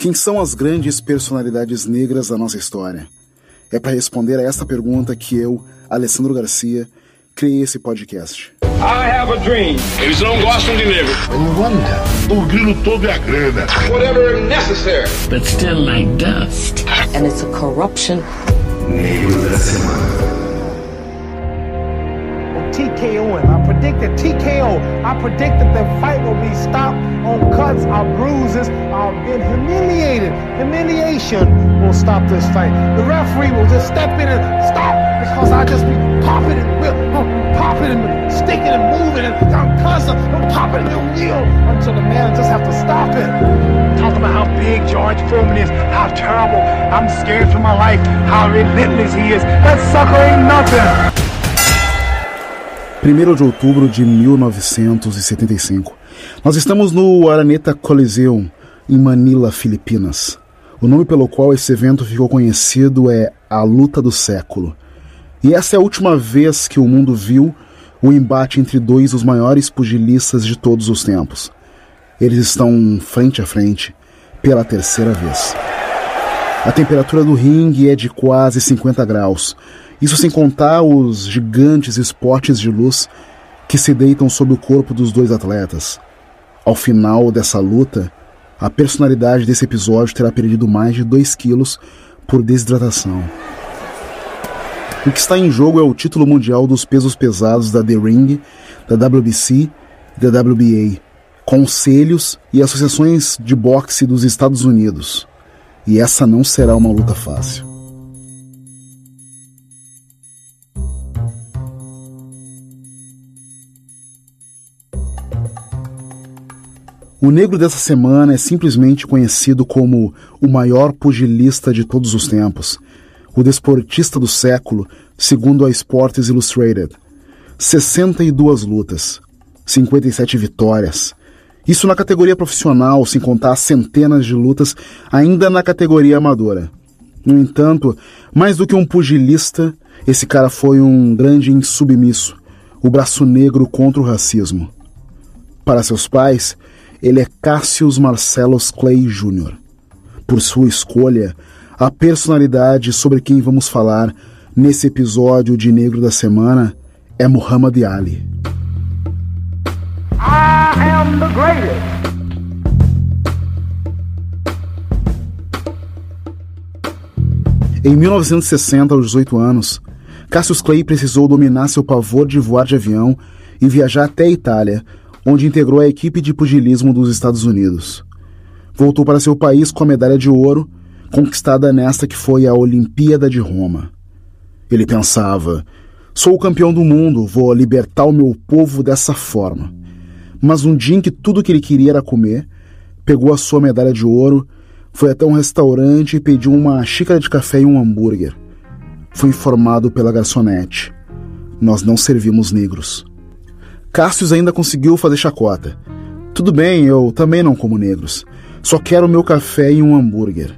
Quem são as grandes personalidades negras da nossa história? É para responder a esta pergunta que eu, Alessandro Garcia, criei esse podcast. I have a dream. Eles não gostam de negro. O grilo todo é a grana. Whatever necessary. but still like dust. and it's a corruption. TKO. I predicted TKO. I predicted the fight will be stopped on cuts or bruises or being humiliated. Humiliation will stop this fight. The referee will just step in and stop because I just be popping and whip, popping and sticking and moving and I'm constant I'm popping and kneel until the man just have to stop it. Talk about how big George Foreman is, how terrible. I'm scared for my life, how relentless he is. That sucker ain't nothing. 1 de outubro de 1975. Nós estamos no Araneta Coliseum, em Manila, Filipinas. O nome pelo qual esse evento ficou conhecido é a Luta do Século. E essa é a última vez que o mundo viu o embate entre dois dos maiores pugilistas de todos os tempos. Eles estão frente a frente pela terceira vez. A temperatura do ringue é de quase 50 graus. Isso sem contar os gigantes esportes de luz que se deitam sobre o corpo dos dois atletas. Ao final dessa luta, a personalidade desse episódio terá perdido mais de 2 quilos por desidratação. O que está em jogo é o título mundial dos pesos pesados da The Ring, da WBC e da WBA, conselhos e associações de boxe dos Estados Unidos. E essa não será uma luta fácil. O negro dessa semana é simplesmente conhecido como o maior pugilista de todos os tempos, o desportista do século, segundo a Sports Illustrated. 62 lutas, 57 vitórias. Isso na categoria profissional, sem contar centenas de lutas ainda na categoria amadora. No entanto, mais do que um pugilista, esse cara foi um grande insubmisso, o braço negro contra o racismo. Para seus pais, ele é Cassius Marcellus Clay Jr. Por sua escolha, a personalidade sobre quem vamos falar nesse episódio de Negro da Semana é Muhammad Ali. Em 1960, aos 18 anos, Cassius Clay precisou dominar seu pavor de voar de avião e viajar até a Itália, onde integrou a equipe de pugilismo dos Estados Unidos. Voltou para seu país com a medalha de ouro, conquistada nesta que foi a Olimpíada de Roma. Ele pensava: sou o campeão do mundo, vou libertar o meu povo dessa forma. Mas um dia em que tudo que ele queria era comer, pegou a sua medalha de ouro, foi até um restaurante e pediu uma xícara de café e um hambúrguer. Foi informado pela garçonete: Nós não servimos negros. Cassius ainda conseguiu fazer chacota. Tudo bem, eu também não como negros. Só quero meu café e um hambúrguer.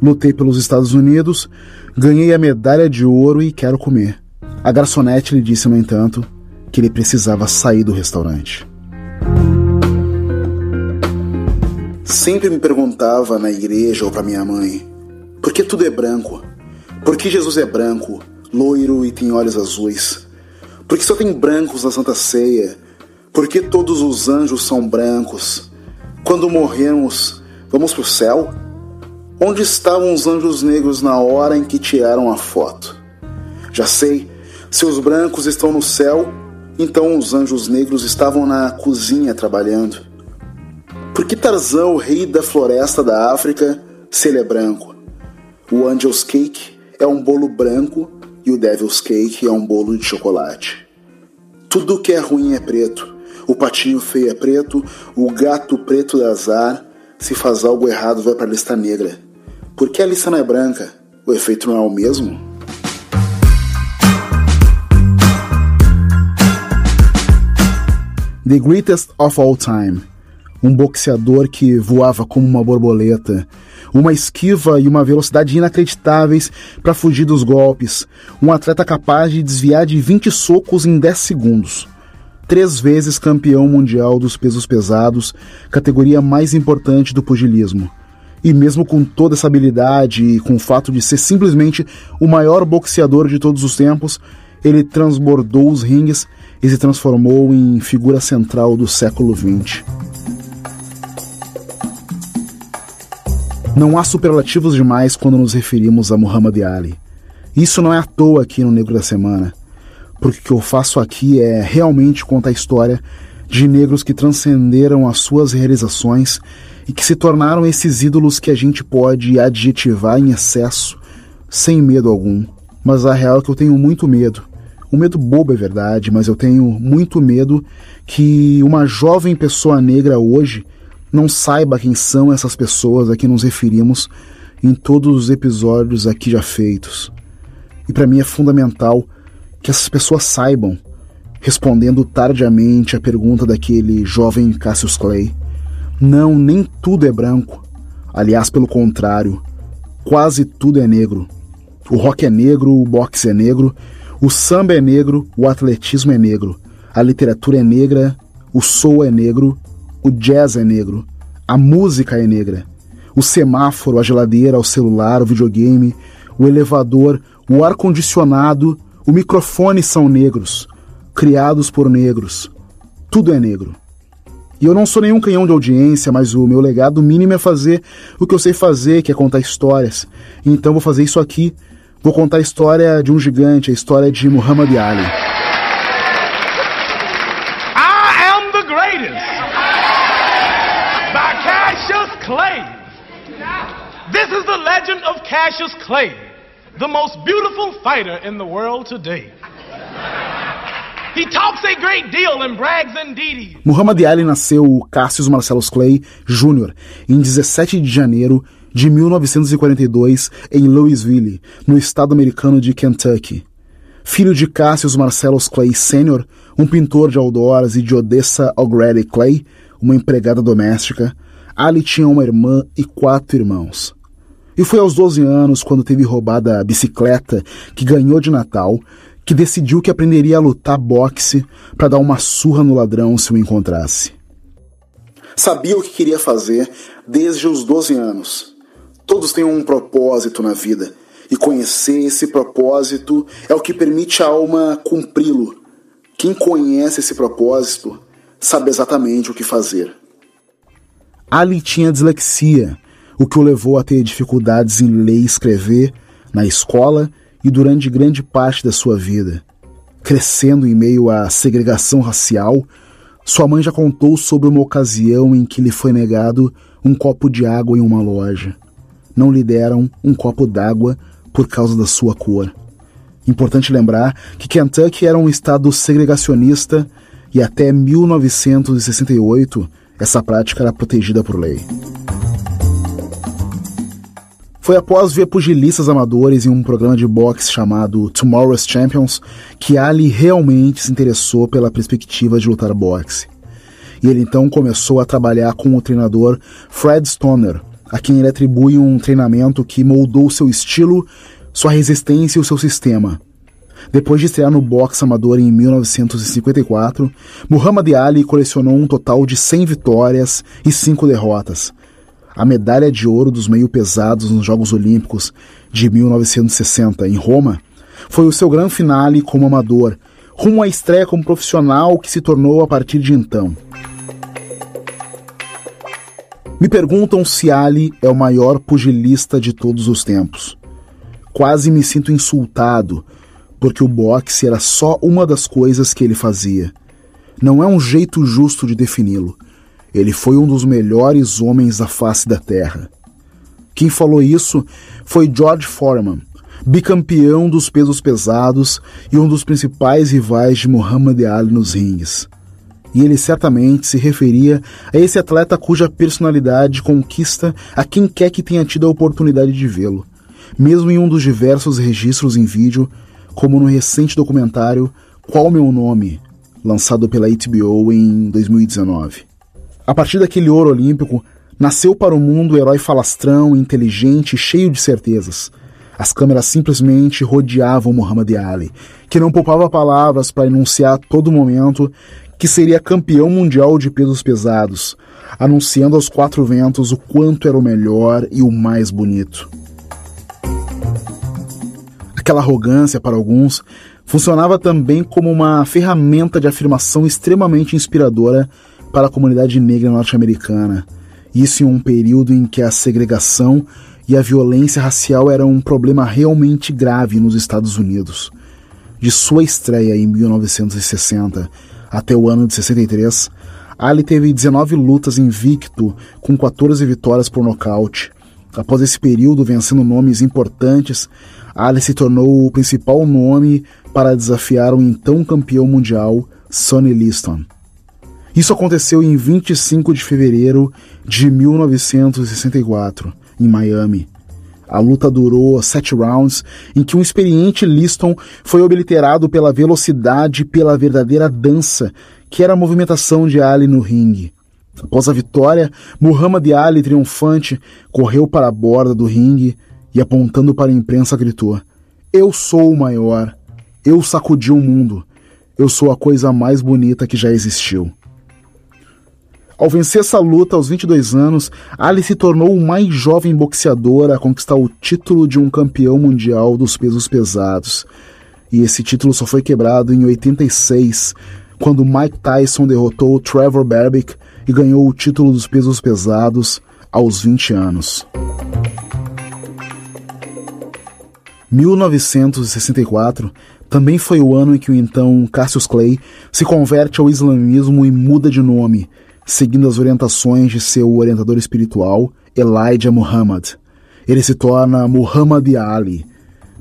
Lutei pelos Estados Unidos, ganhei a medalha de ouro e quero comer. A garçonete lhe disse, no entanto, que ele precisava sair do restaurante. Sempre me perguntava na igreja ou para minha mãe: por que tudo é branco? Por que Jesus é branco, loiro e tem olhos azuis? Por que só tem brancos na Santa Ceia? Por que todos os anjos são brancos? Quando morremos, vamos para o céu? Onde estavam os anjos negros na hora em que tiraram a foto? Já sei, se os brancos estão no céu, então os anjos negros estavam na cozinha trabalhando. Por que Tarzan, o rei da floresta da África, se ele é branco? O Angel's Cake é um bolo branco e o Devil's Cake é um bolo de chocolate. Tudo que é ruim é preto. O patinho feio é preto, o gato preto dá azar. Se faz algo errado, vai para a lista negra. Por que a lista não é branca? O efeito não é o mesmo? The Greatest of All Time. Um boxeador que voava como uma borboleta, uma esquiva e uma velocidade inacreditáveis para fugir dos golpes, um atleta capaz de desviar de 20 socos em 10 segundos. Três vezes campeão mundial dos pesos pesados, categoria mais importante do pugilismo. E mesmo com toda essa habilidade e com o fato de ser simplesmente o maior boxeador de todos os tempos, ele transbordou os ringues e se transformou em figura central do século XX. Não há superlativos demais quando nos referimos a Muhammad Ali. Isso não é à toa aqui no Negro da Semana, porque o que eu faço aqui é realmente contar a história de negros que transcenderam as suas realizações e que se tornaram esses ídolos que a gente pode adjetivar em excesso, sem medo algum. Mas a real é que eu tenho muito medo. Um medo bobo é verdade, mas eu tenho muito medo que uma jovem pessoa negra hoje não saiba quem são essas pessoas a que nos referimos em todos os episódios aqui já feitos. E para mim é fundamental que essas pessoas saibam, respondendo tardiamente à pergunta daquele jovem Cassius Clay. Não, nem tudo é branco. Aliás, pelo contrário, quase tudo é negro. O rock é negro, o boxe é negro, o samba é negro, o atletismo é negro, a literatura é negra, o soul é negro, o jazz é negro, a música é negra. O semáforo, a geladeira, o celular, o videogame, o elevador, o ar-condicionado, o microfone são negros, criados por negros. Tudo é negro. E eu não sou nenhum canhão de audiência, mas o meu legado mínimo é fazer o que eu sei fazer, que é contar histórias. Então vou fazer isso aqui. Vou contar a história de um gigante, a história de Muhammad Ali. Clay. This is the legend of Cassius Clay, the most beautiful fighter in the world today. He talks a great deal and brags indeed. Muhammad Ali nasceu Cassius Marcellus Clay Jr. em 17 de janeiro de 1942 em Louisville, no estado americano de Kentucky. Filho de Cassius Marcellus Clay Sr., um pintor de outdoors, e de Odessa O'Grady Clay, uma empregada doméstica, Ali tinha uma irmã e quatro irmãos. E foi aos 12 anos, quando teve roubada a bicicleta que ganhou de Natal, que decidiu que aprenderia a lutar boxe para dar uma surra no ladrão se o encontrasse. Sabia o que queria fazer desde os 12 anos. Todos têm um propósito na vida, e conhecer esse propósito é o que permite a alma cumpri-lo. Quem conhece esse propósito sabe exatamente o que fazer. Ali tinha dislexia, o que o levou a ter dificuldades em ler e escrever na escola e durante grande parte da sua vida. Crescendo em meio à segregação racial, sua mãe já contou sobre uma ocasião em que lhe foi negado um copo de água em uma loja. Não lhe deram um copo d'água por causa da sua cor. Importante lembrar que Kentucky era um estado segregacionista e até 1968 essa prática era protegida por lei. Foi após ver pugilistas amadores em um programa de boxe chamado Tomorrow's Champions que Ali realmente se interessou pela perspectiva de lutar boxe. E ele então começou a trabalhar com o treinador Fred Stoner, a quem ele atribui um treinamento que moldou seu estilo, sua resistência e o seu sistema, depois de estrear no boxe amador em 1954, Muhammad Ali colecionou um total de 100 vitórias e 5 derrotas. A medalha de ouro dos meio-pesados nos Jogos Olímpicos de 1960 em Roma foi o seu grande finale como amador, rumo à estreia como profissional que se tornou a partir de então. Me perguntam se Ali é o maior pugilista de todos os tempos. Quase me sinto insultado porque o boxe era só uma das coisas que ele fazia. Não é um jeito justo de defini-lo. Ele foi um dos melhores homens da face da terra. Quem falou isso foi George Foreman, bicampeão dos pesos pesados e um dos principais rivais de Muhammad Ali nos rings. E ele certamente se referia a esse atleta cuja personalidade conquista a quem quer que tenha tido a oportunidade de vê-lo, mesmo em um dos diversos registros em vídeo como no recente documentário Qual Meu Nome, lançado pela HBO em 2019. A partir daquele ouro olímpico, nasceu para o mundo o herói falastrão, inteligente e cheio de certezas. As câmeras simplesmente rodeavam Muhammad Ali, que não poupava palavras para enunciar a todo momento que seria campeão mundial de pesos pesados, anunciando aos quatro ventos o quanto era o melhor e o mais bonito. Aquela arrogância, para alguns, funcionava também como uma ferramenta de afirmação extremamente inspiradora para a comunidade negra norte-americana. Isso em um período em que a segregação e a violência racial eram um problema realmente grave nos Estados Unidos. De sua estreia em 1960 até o ano de 63, Ali teve 19 lutas invicto, com 14 vitórias por nocaute. Após esse período, vencendo nomes importantes, Ali se tornou o principal nome para desafiar o então campeão mundial, Sonny Liston. Isso aconteceu em 25 de fevereiro de 1964, em Miami. A luta durou sete rounds, em que um experiente Liston foi obliterado pela velocidade e pela verdadeira dança, que era a movimentação de Ali no ringue. Após a vitória, Muhammad Ali, triunfante, correu para a borda do ringue e, apontando para a imprensa, gritou: Eu sou o maior. Eu sacudi o mundo. Eu sou a coisa mais bonita que já existiu. Ao vencer essa luta aos 22 anos, Ali se tornou o mais jovem boxeador a conquistar o título de um campeão mundial dos pesos pesados. E esse título só foi quebrado em 86, quando Mike Tyson derrotou Trevor Berbick e ganhou o título dos pesos pesados aos 20 anos. 1964 também foi o ano em que o então Cassius Clay se converte ao islamismo e muda de nome, seguindo as orientações de seu orientador espiritual, Elijah Muhammad. Ele se torna Muhammad Ali.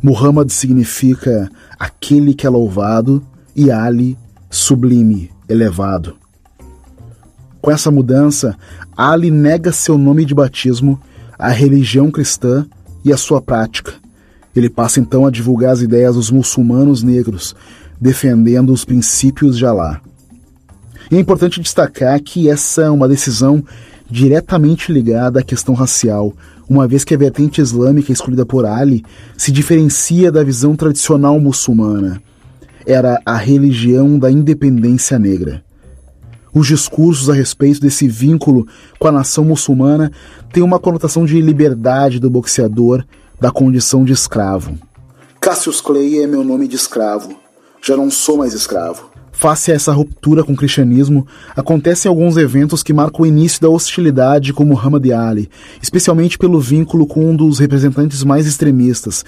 Muhammad significa aquele que é louvado e Ali, sublime, elevado. Com essa mudança, Ali nega seu nome de batismo, a religião cristã e a sua prática. Ele passa então a divulgar as ideias dos muçulmanos negros, defendendo os princípios de Alá. É importante destacar que essa é uma decisão diretamente ligada à questão racial, uma vez que a vertente islâmica escolhida por Ali se diferencia da visão tradicional muçulmana. Era a religião da independência negra. Os discursos a respeito desse vínculo com a nação muçulmana têm uma conotação de liberdade do boxeador da condição de escravo. Cassius Clay é meu nome de escravo. Já não sou mais escravo. Face a essa ruptura com o cristianismo, acontecem alguns eventos que marcam o início da hostilidade com Muhammad Ali, especialmente pelo vínculo com um dos representantes mais extremistas,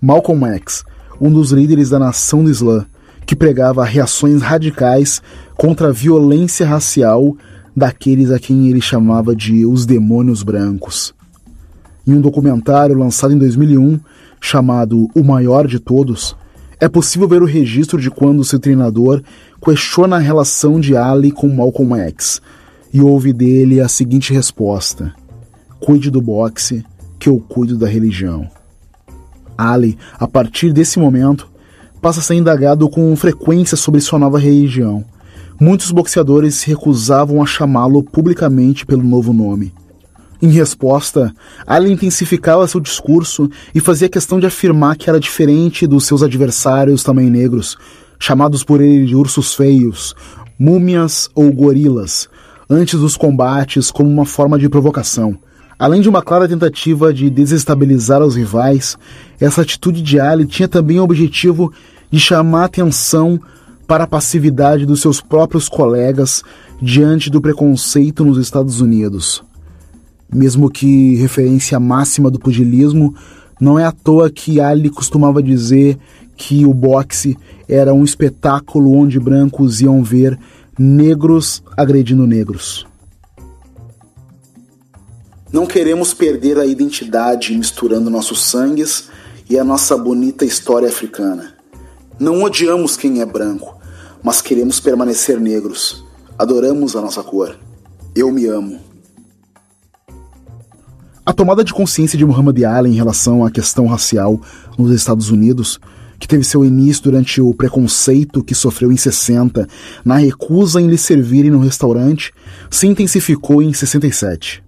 Malcolm X, um dos líderes da nação do Islã, que pregava reações radicais contra a violência racial daqueles a quem ele chamava de os demônios brancos. Em um documentário lançado em 2001, chamado O Maior de Todos, é possível ver o registro de quando seu treinador questiona a relação de Ali com Malcolm X e ouve dele a seguinte resposta: Cuide do boxe, que eu cuido da religião. Ali, a partir desse momento, passa a ser indagado com frequência sobre sua nova religião. Muitos boxeadores se recusavam a chamá-lo publicamente pelo novo nome. Em resposta, Ali intensificava seu discurso e fazia questão de afirmar que era diferente dos seus adversários também negros, chamados por ele de ursos feios, múmias ou gorilas, antes dos combates como uma forma de provocação. Além de uma clara tentativa de desestabilizar os rivais, essa atitude de Ali tinha também o objetivo de chamar atenção para a passividade dos seus próprios colegas diante do preconceito nos Estados Unidos mesmo que referência máxima do pugilismo, não é à toa que Ali costumava dizer que o boxe era um espetáculo onde brancos iam ver negros agredindo negros. Não queremos perder a identidade misturando nossos sangues e a nossa bonita história africana. Não odiamos quem é branco, mas queremos permanecer negros. Adoramos a nossa cor. Eu me amo. A tomada de consciência de Muhammad Ali em relação à questão racial nos Estados Unidos, que teve seu início durante o preconceito que sofreu em 60, na recusa em lhe servirem no restaurante, se intensificou em 67.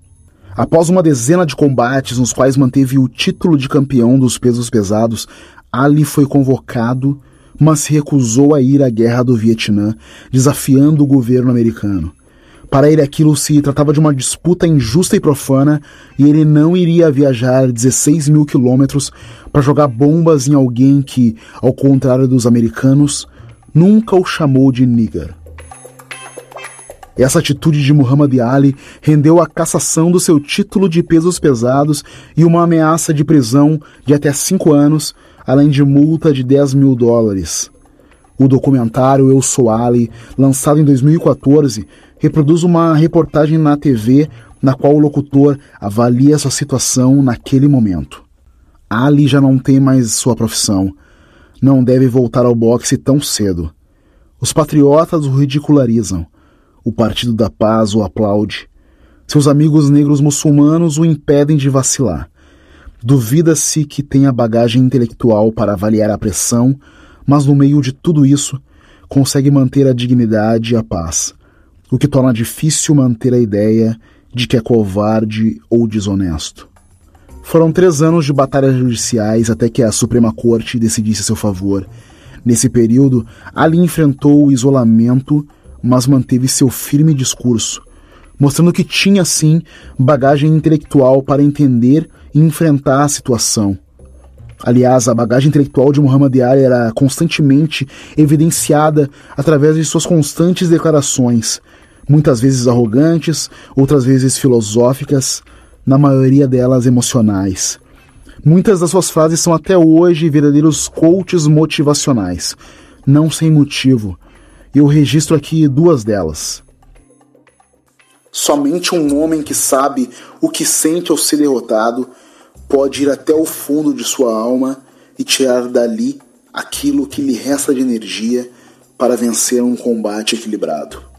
Após uma dezena de combates nos quais manteve o título de campeão dos pesos pesados, Ali foi convocado, mas recusou a ir à guerra do Vietnã, desafiando o governo americano. Para ele aquilo se tratava de uma disputa injusta e profana e ele não iria viajar 16 mil quilômetros para jogar bombas em alguém que, ao contrário dos americanos, nunca o chamou de nigger. Essa atitude de Muhammad Ali rendeu a cassação do seu título de pesos pesados e uma ameaça de prisão de até cinco anos, além de multa de 10 mil dólares. O documentário Eu Sou Ali, lançado em 2014, reproduz uma reportagem na TV na qual o locutor avalia sua situação naquele momento. Ali já não tem mais sua profissão. Não deve voltar ao boxe tão cedo. Os patriotas o ridicularizam. O Partido da Paz o aplaude. Seus amigos negros muçulmanos o impedem de vacilar. Duvida-se que tenha bagagem intelectual para avaliar a pressão, mas no meio de tudo isso, consegue manter a dignidade e a paz o que torna difícil manter a ideia de que é covarde ou desonesto. Foram três anos de batalhas judiciais até que a Suprema Corte decidisse a seu favor. Nesse período, Ali enfrentou o isolamento, mas manteve seu firme discurso, mostrando que tinha sim bagagem intelectual para entender e enfrentar a situação. Aliás, a bagagem intelectual de Muhammad Ali era constantemente evidenciada através de suas constantes declarações, muitas vezes arrogantes, outras vezes filosóficas, na maioria delas emocionais. Muitas das suas frases são até hoje verdadeiros coaches motivacionais, não sem motivo. Eu registro aqui duas delas. Somente um homem que sabe o que sente ao ser derrotado pode ir até o fundo de sua alma e tirar dali aquilo que lhe resta de energia para vencer um combate equilibrado.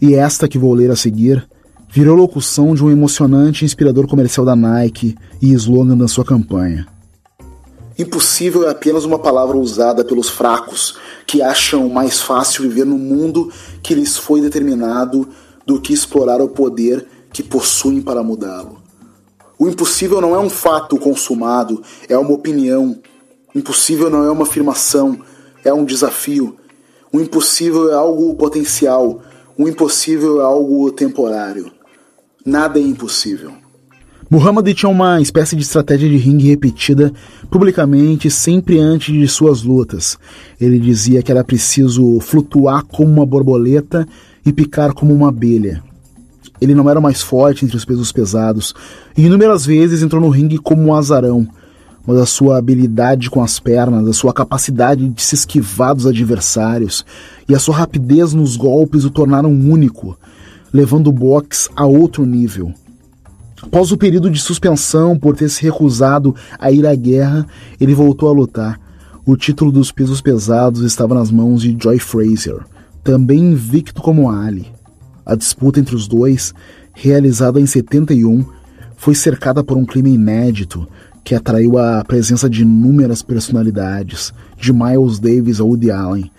E esta que vou ler a seguir virou locução de um emocionante e inspirador comercial da Nike e slogan da sua campanha. Impossível é apenas uma palavra usada pelos fracos que acham mais fácil viver no mundo que lhes foi determinado do que explorar o poder que possuem para mudá-lo. O impossível não é um fato consumado, é uma opinião. Impossível não é uma afirmação, é um desafio. O impossível é algo potencial, o impossível é algo temporário. Nada é impossível. Muhammad tinha uma espécie de estratégia de ringue repetida publicamente sempre antes de suas lutas. Ele dizia que era preciso flutuar como uma borboleta e picar como uma abelha. Ele não era mais forte entre os pesos pesados e inúmeras vezes entrou no ringue como um azarão, mas a sua habilidade com as pernas, a sua capacidade de se esquivar dos adversários e a sua rapidez nos golpes o tornaram único, levando o boxe a outro nível. Após o período de suspensão por ter se recusado a ir à guerra, ele voltou a lutar. O título dos pesos pesados estava nas mãos de Joy Frazier, também invicto como Ali. A disputa entre os dois, realizada em 71, foi cercada por um clima inédito, que atraiu a presença de inúmeras personalidades, de Miles Davis a Woody Allen,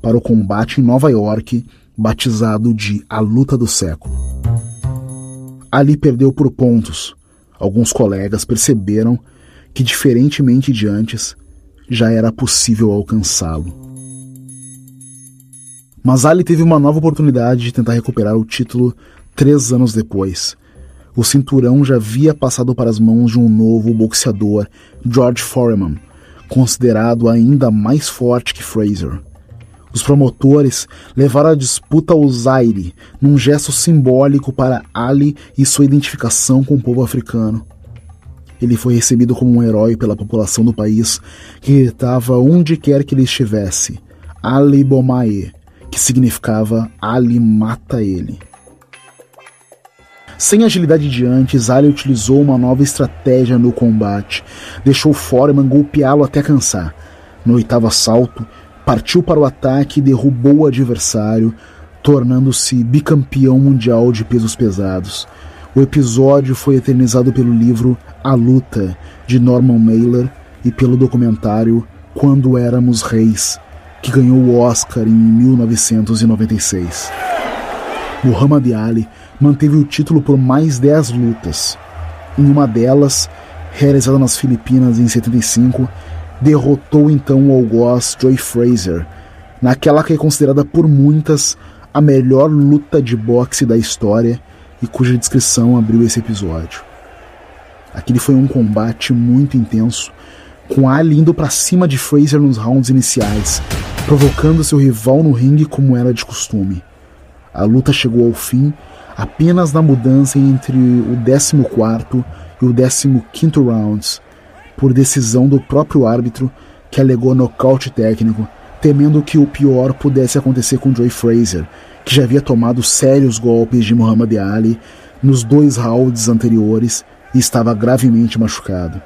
para o combate em Nova York, batizado de A Luta do Século. Ali perdeu por pontos. Alguns colegas perceberam que, diferentemente de antes, já era possível alcançá-lo. Mas Ali teve uma nova oportunidade de tentar recuperar o título três anos depois, o cinturão já havia passado para as mãos de um novo boxeador, George Foreman, considerado ainda mais forte que Fraser. Os promotores levaram a disputa ao Zaire, num gesto simbólico para Ali e sua identificação com o povo africano. Ele foi recebido como um herói pela população do país, que gritava onde quer que ele estivesse, Ali Bomae, que significava Ali mata ele. Sem agilidade de antes, Ali utilizou uma nova estratégia no combate. Deixou Foreman golpeá-lo até cansar. No oitavo assalto, partiu para o ataque e derrubou o adversário, tornando-se bicampeão mundial de pesos pesados. O episódio foi eternizado pelo livro A Luta, de Norman Mailer, e pelo documentário Quando Éramos Reis, que ganhou o Oscar em 1996. Muhammad Ali manteve o título por mais 10 lutas. Em uma delas, realizada nas Filipinas em 75, derrotou então o algoz Joy Fraser, naquela que é considerada por muitas a melhor luta de boxe da história e cuja descrição abriu esse episódio. Aquele foi um combate muito intenso, com Ali indo para cima de Fraser nos rounds iniciais, provocando seu rival no ringue como era de costume. A luta chegou ao fim apenas na mudança entre o 14 e o 15 rounds, por decisão do próprio árbitro que alegou nocaute técnico, temendo que o pior pudesse acontecer com Joy Fraser, que já havia tomado sérios golpes de Muhammad Ali nos dois rounds anteriores e estava gravemente machucado.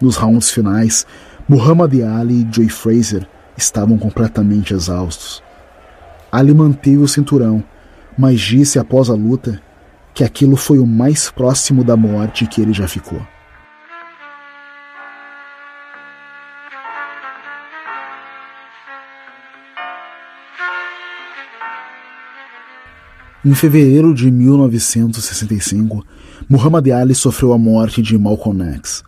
Nos rounds finais, Muhammad Ali e Joy Fraser estavam completamente exaustos. Ali manteve o cinturão, mas disse após a luta que aquilo foi o mais próximo da morte que ele já ficou. Em fevereiro de 1965, Muhammad Ali sofreu a morte de Malcolm X.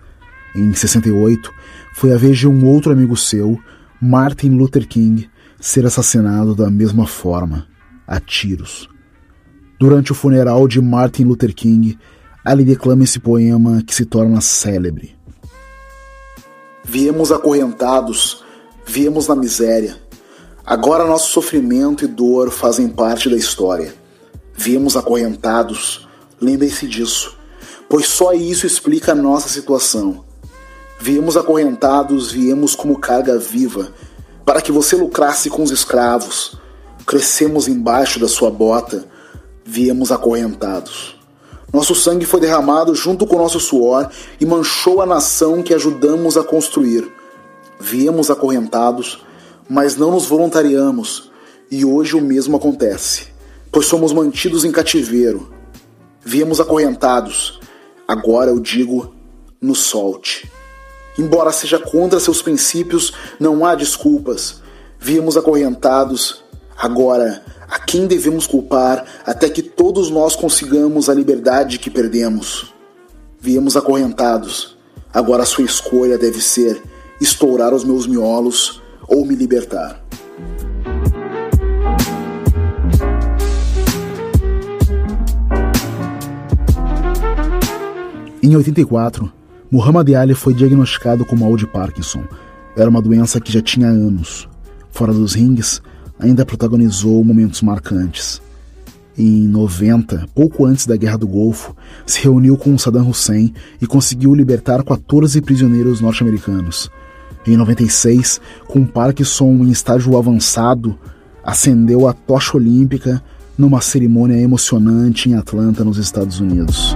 Em 68, foi a vez de um outro amigo seu, Martin Luther King, ser assassinado da mesma forma, a tiros. Durante o funeral de Martin Luther King, Ali declama esse poema que se torna célebre. Viemos acorrentados, viemos na miséria. Agora nosso sofrimento e dor fazem parte da história Viemos acorrentados, lembrem-se disso, pois só isso explica a nossa situação. Viemos acorrentados, viemos como carga viva, para que você lucrasse com os escravos. Crescemos embaixo da sua bota, viemos acorrentados. Nosso sangue foi derramado junto com nosso suor e manchou a nação que ajudamos a construir. Viemos acorrentados, mas não nos voluntariamos, e hoje o mesmo acontece pois somos mantidos em cativeiro. Viemos acorrentados, agora eu digo, nos solte. Embora seja contra seus princípios, não há desculpas. Viemos acorrentados, agora a quem devemos culpar até que todos nós consigamos a liberdade que perdemos? Viemos acorrentados, agora sua escolha deve ser estourar os meus miolos ou me libertar. Em 84, Muhammad Ali foi diagnosticado com mal de Parkinson. Era uma doença que já tinha anos. Fora dos rings, ainda protagonizou momentos marcantes. Em 90, pouco antes da Guerra do Golfo, se reuniu com Saddam Hussein e conseguiu libertar 14 prisioneiros norte-americanos. Em 96, com Parkinson em estágio avançado, acendeu a tocha olímpica numa cerimônia emocionante em Atlanta, nos Estados Unidos.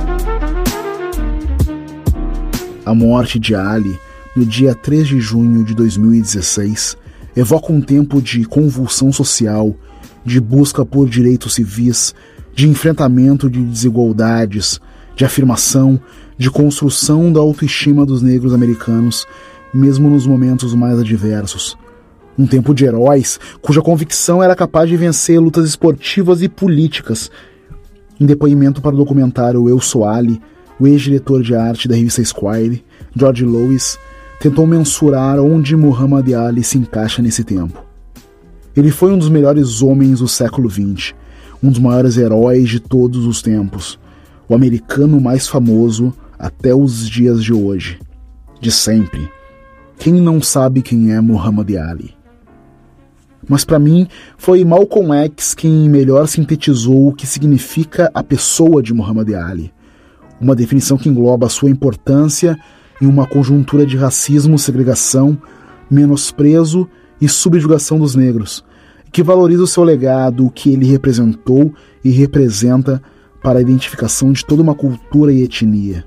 A morte de Ali, no dia 3 de junho de 2016, evoca um tempo de convulsão social, de busca por direitos civis, de enfrentamento de desigualdades, de afirmação, de construção da autoestima dos negros americanos, mesmo nos momentos mais adversos. Um tempo de heróis cuja convicção era capaz de vencer lutas esportivas e políticas. Em depoimento para o documentário Eu Sou Ali, o ex-diretor de arte da revista Esquire, George Lois, tentou mensurar onde Muhammad Ali se encaixa nesse tempo. Ele foi um dos melhores homens do século XX, um dos maiores heróis de todos os tempos, o americano mais famoso até os dias de hoje, de sempre. Quem não sabe quem é Muhammad Ali? Mas para mim foi Malcolm X quem melhor sintetizou o que significa a pessoa de Muhammad Ali uma definição que engloba a sua importância em uma conjuntura de racismo, segregação, menosprezo e subjugação dos negros, que valoriza o seu legado, o que ele representou e representa para a identificação de toda uma cultura e etnia.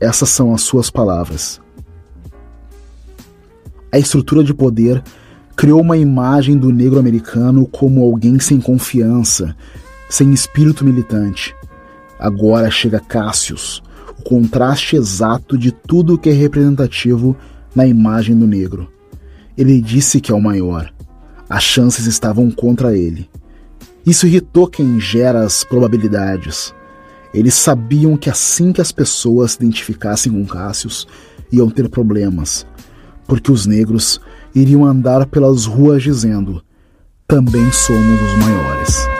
Essas são as suas palavras. A estrutura de poder criou uma imagem do negro americano como alguém sem confiança, sem espírito militante. Agora chega Cassius, o contraste exato de tudo que é representativo na imagem do negro. Ele disse que é o maior. As chances estavam contra ele. Isso irritou quem gera as probabilidades. Eles sabiam que assim que as pessoas se identificassem com Cassius, iam ter problemas, porque os negros iriam andar pelas ruas dizendo: também somos os maiores.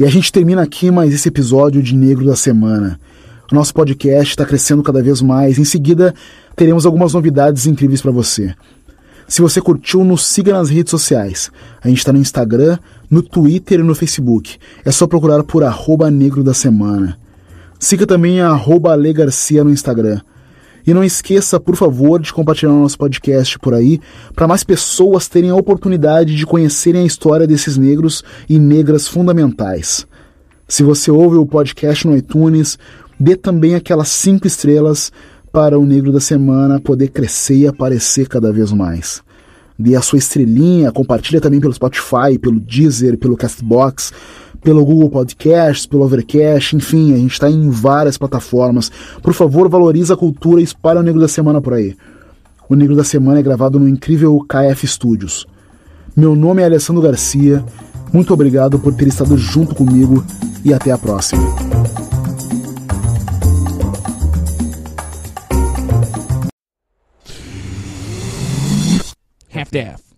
E a gente termina aqui mais esse episódio de Negro da Semana. O nosso podcast está crescendo cada vez mais. Em seguida, teremos algumas novidades incríveis para você. Se você curtiu, nos siga nas redes sociais. A gente está no Instagram, no Twitter e no Facebook. É só procurar por arroba Negro da Semana. Siga também a arroba Ale Garcia no Instagram. E não esqueça, por favor, de compartilhar nosso podcast por aí, para mais pessoas terem a oportunidade de conhecerem a história desses negros e negras fundamentais. Se você ouve o podcast no iTunes, dê também aquelas cinco estrelas para o Negro da Semana poder crescer e aparecer cada vez mais. Dê a sua estrelinha, compartilha também pelo Spotify, pelo Deezer, pelo Castbox, pelo Google Podcasts, pelo Overcast, enfim, a gente está em várias plataformas. Por favor, valorize a cultura e espalhe o Negro da Semana por aí. O Negro da Semana é gravado no incrível KF Studios. Meu nome é Alessandro Garcia, muito obrigado por ter estado junto comigo e até a próxima. half daff.